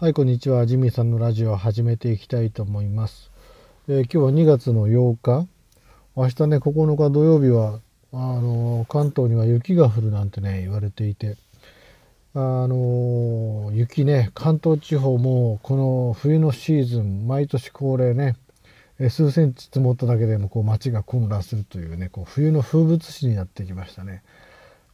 はい、こんにちは。ジミーさんのラジオを始めていきたいと思います。えー、今日は2月の8日。明日ね、9日土曜日は、あのー、関東には雪が降るなんてね、言われていて、あのー、雪ね、関東地方もこの冬のシーズン、毎年恒例ね、数センチ積もっただけでもこう街が混乱するというね、こう冬の風物詩になってきましたね。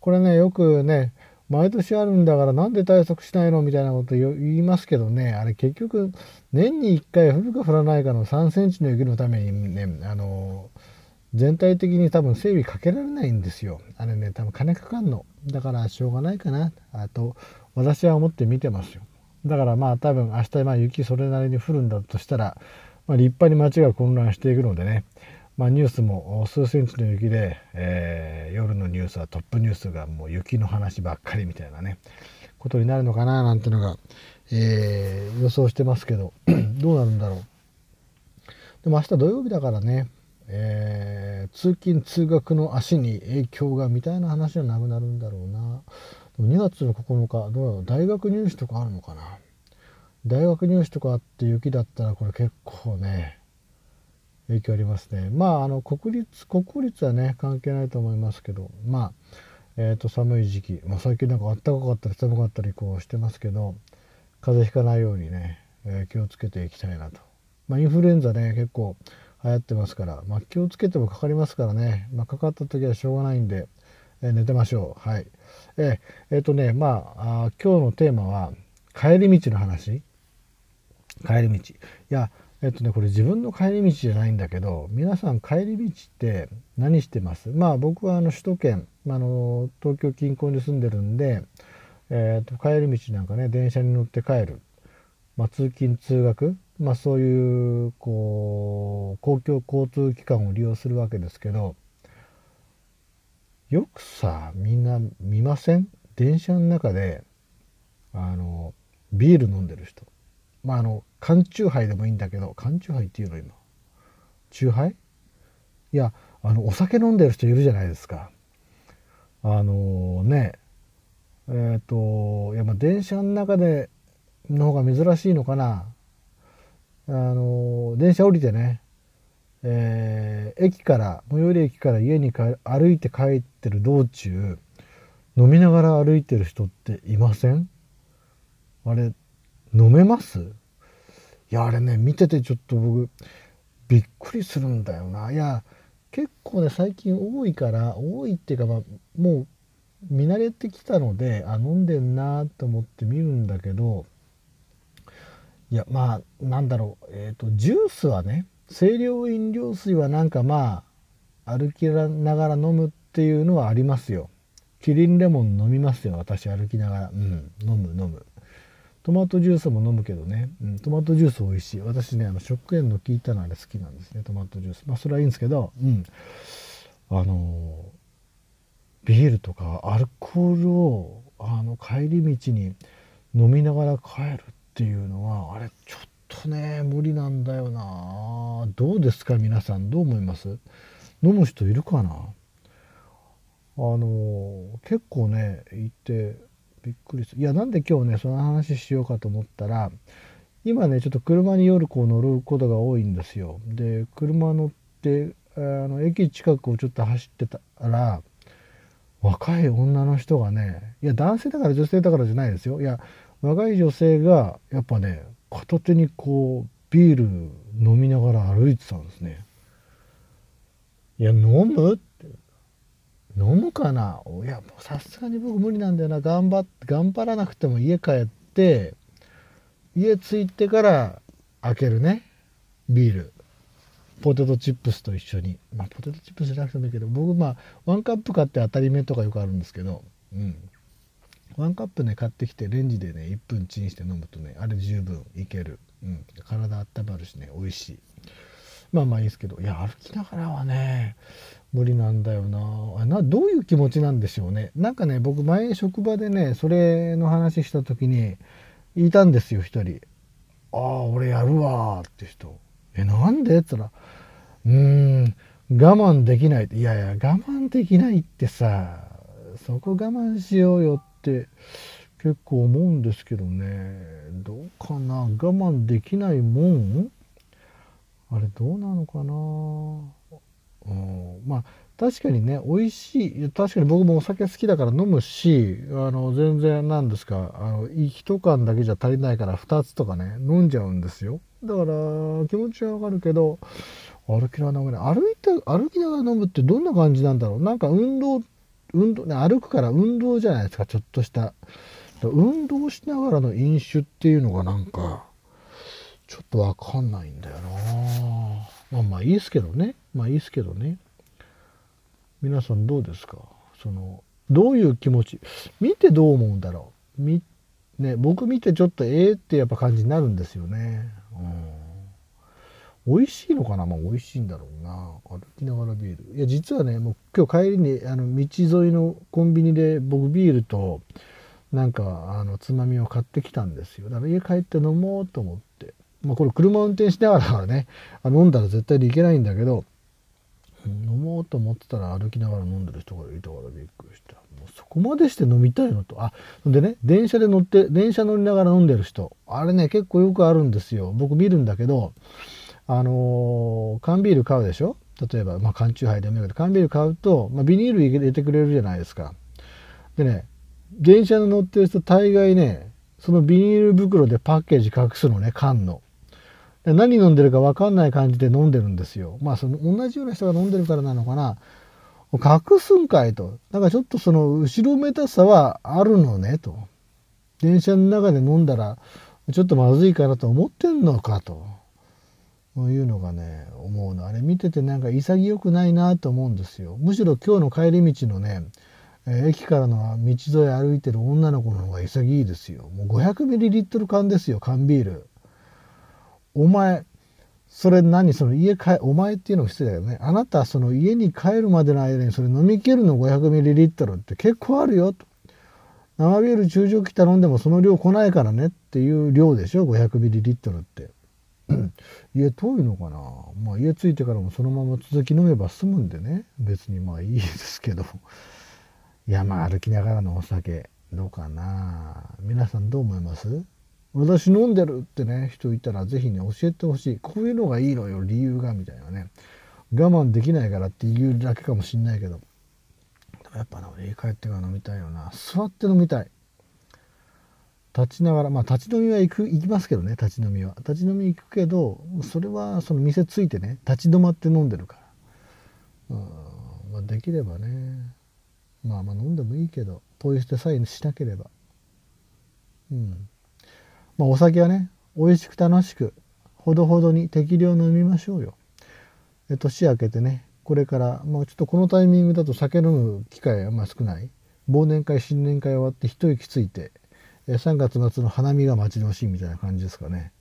これね、よくね、毎年あるんだからなんで対策しないのみたいなこと言いますけどね。あれ結局年に1回降るか降らないかの3センチの雪のためにねあの全体的に多分整備かけられないんですよ。あれね多分金かかんの。だからしょうがないかな。あと私は思って見てますよ。だからまあ多分明日まあ雪それなりに降るんだとしたら、まあ、立派に街が混乱していくのでね。まあ、ニュースも数センチの雪で、えー、夜ニュースはトップニュースがもう雪の話ばっかりみたいなねことになるのかななんてのが、えー、予想してますけど どうなるんだろう。でも明日土曜日だからね、えー、通勤通学の足に影響がみたいな話はなくなるんだろうな。でも2月の9日どうだろう。大学入試とかあるのかな。大学入試とかあって雪だったらこれ結構ね影響ありますね。まああの国立国公立はね関係ないと思いますけどまあえー、と寒い時期、まあ、最近なんか暖かかったり寒かったりこうしてますけど風邪ひかないようにね、えー、気をつけていきたいなと。まあ、インフルエンザね結構流行ってますから、まあ、気をつけてもかかりますからね、まあ、かかった時はしょうがないんで、えー、寝てましょう。はい。えー、えー、とねまああ今日のテーマは帰り道の話帰り道。いやえっとねこれ自分の帰り道じゃないんだけど皆さん帰り道って何してます？まあ僕はあの首都圏、あの東京近郊に住んでるんで、えー、と帰り道なんかね電車に乗って帰る、まあ、通勤通学、まあ、そういうこう公共交通機関を利用するわけですけどよくさみんな見ません？電車の中であのビール飲んでる人。まああの缶チューハイでもいいんだけど缶チューハイっていうの今？チューハイ？いやあのお酒飲んでる人いるじゃないですか。あのー、ねえっ、ー、といやまあ電車の中での方が珍しいのかな。あのー、電車降りてねえー、駅から最寄り駅から家に歩いて帰ってる道中飲みながら歩いてる人っていません？あれ飲めます？いやあれね見ててちょっと僕びっくりするんだよな。いや結構ね最近多いから多いっていうか、まあ、もう見慣れてきたのであ飲んでんなと思って見るんだけどいやまあなんだろう。えっ、ー、とジュースはね清涼飲料水はなんかまあ歩きながら飲むっていうのはありますよ。キリンレモン飲みますよ私歩きながら。うん飲む飲む。トマトジュースも飲むけどね、うん、トマトジュース美味しい。私ねあの食塩の効いたのあれ好きなんですね。トマトジュース。まあそれはいいんですけどうん。あのビールとかアルコールをあの帰り道に飲みながら帰るっていうのはあれちょっとね無理なんだよな。どうですか皆さん。どう思います？飲む人いるかな？あの結構ね行ってびっくりする。いやなんで今日ねその話しようかと思ったら今ねちょっと車に夜こう乗ることが多いんですよ。で車乗ってあの駅近くをちょっと走ってたら若い女の人がねいや男性だから女性だからじゃないですよ。いや若い女性がやっぱね片手にこうビール飲みながら歩いてたんですね。いや飲むって。飲むかな？いやもうさすがに僕無理なんだよな。頑張って頑張らなくても家帰って家着いてから開けるね。ビール。ポテトチップスと一緒に。まあポテトチップスじゃなくてもいいけど僕まあワンカップ買って当たり目とかよくあるんですけど。うん。ワンカップね買ってきてレンジでね1分チンして飲むとねあれ十分いける、うん、体温まるしね美味しい。まあまあいいですけど。いや歩きながらはね無理なんだよな。などういう気持ちなんでしょうね。なんかね僕前職場でねそれの話した時にいたんですよ一人「ああ俺やるわ」って人「えなんで?」っつったら「うーん我慢できない」いやいや我慢できないってさそこ我慢しようよって結構思うんですけどね。どうかな？我慢できないもん？あれどうなのかな、まあ確かにね美味しい確かに僕もお酒好きだから飲むしあの全然なんですかあの1缶だけじゃ足りないから2つとかね飲んじゃうんですよ。だから気持ちはわかるけど歩きながら飲めない歩いて歩きながら飲むってどんな感じなんだろう。なんか運動運動ね歩くから運動じゃないですかちょっとした。運動しながらの飲酒っていうのがなんかちょっとわかんないんだよな。まあまあいいですけどね。まあいいですけどね。皆さんどうですか？そのどういう気持ち？見てどう思うんだろう？みね僕見てちょっとええ、ってやっぱ感じになるんですよね。うん。美味しいのかな？まあ美味しいんだろうな。歩きながらビール。いや実はねもう今日帰りにあの道沿いのコンビニで僕ビールとなんかあのつまみを買ってきたんですよ。だから家帰って飲もうと思って。まあこれ車運転しながらからね 飲んだら絶対にいけないんだけど飲もうと思ってたら歩きながら飲んでる人がいたからびっくりした。もうそこまでして飲みたいのと。あでね電車で乗って電車乗りながら飲んでる人。あれね結構よくあるんですよ。僕見るんだけどあのー、缶ビール買うでしょ？例えば、まあ、缶チューハイでもいいけど缶ビール買うと、まあ、ビニール入れてくれるじゃないですか。でね電車に乗ってる人大概ねそのビニール袋でパッケージ隠すのね缶の。何飲んでるか分かんない感じで飲んでるんですよ。まあその同じような人が飲んでるからなのかな。隠すんかいと。だからちょっとその後ろめたさはあるのねと。電車の中で飲んだらちょっとまずいかなと思ってんのかと。いうのがね思うの。あれ見ててなんか潔くないなと思うんですよ。むしろ今日の帰り道のね駅からの道沿い歩いてる女の子の方が潔いですよ。もう 500ml 缶ですよ缶ビール。お前それ何その家帰お前っていうのも失礼だよね。あなたその家に帰るまでの間にそれ飲み切るの 500ml って結構あるよ。と生ビール中蒸気頼んでもその量来ないからねっていう量でしょ 500ml って。家遠いのかな？まあ家着いてからもそのまま続き飲めば済むんでね。別にまあいいですけど。山歩きながらのお酒どうかな？皆さんどう思います？私飲んでるってね人いたら是非ね教えてほしい。こういうのがいいのよ理由がみたいなね。我慢できないからっていうだけかもしんないけど。やっぱな家帰ってから飲みたいよな。座って飲みたい。立ちながらまあ立ち飲みは行く行きますけどね立ち飲みは。立ち飲み行くけどそれはその店ついてね立ち止まって飲んでるから。うん、まあ、できればね。まあまあ飲んでもいいけどポイ捨てさえしなければ。うん。まあお酒はね美味しく楽しくほどほどに適量飲みましょうよ。年明けてねこれからまあちょっとこのタイミングだと酒飲む機会はまあ少ない。忘年会新年会終わって一息ついて3月末の花見が待ち遠しいみたいな感じですかね。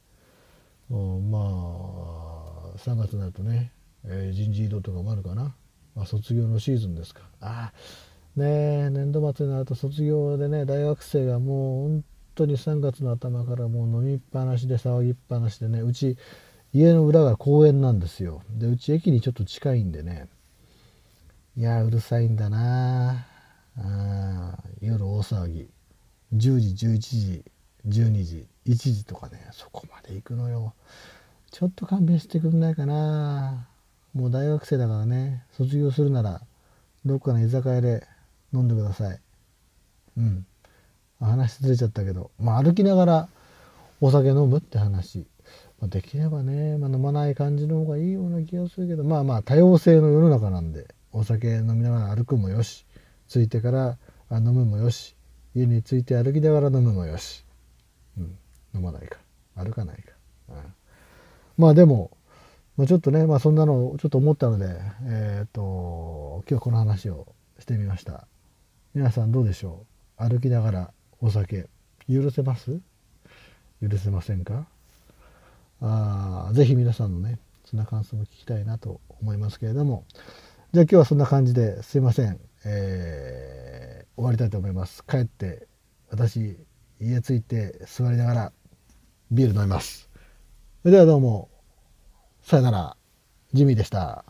うんまあ3月になるとね、えー、人事異動とかもあるかな、まあ、卒業のシーズンですか。ああねえ年度末になると卒業でね大学生がもう本当に3月の頭からもう飲みっぱなしで騒ぎっぱなしでねうち家の裏が公園なんですよ。でうち駅にちょっと近いんでねいやうるさいんだな。あ夜大騒ぎ。10時11時12時1時とかねそこまで行くのよ。ちょっと勘弁してくんないかな。もう大学生だからね卒業するならどっかの居酒屋で飲んでください。うん。話ずれちゃったけど、まあ、歩きながらお酒飲むって話、まあ、できればね、まあ、飲まない感じの方がいいような気がするけどまあまあ多様性の世の中なんでお酒飲みながら歩くもよし着いてから飲むもよし家に着いて歩きながら飲むもよし、うん、飲まないか。歩かないか、うん、まあでも、まあ、ちょっとね、まあ、そんなのをちょっと思ったので、えー、っと今日この話をしてみました。皆さんどうでしょう？歩きながら。お酒。許せます？許せませんか？あぜひ皆さんのねそんな感想も聞きたいなと思いますけれども。じゃあ今日はそんな感じですいません、えー、終わりたいと思います。帰って私家着いて座りながらビール飲みます。それではどうもさよなら。ジミーでした。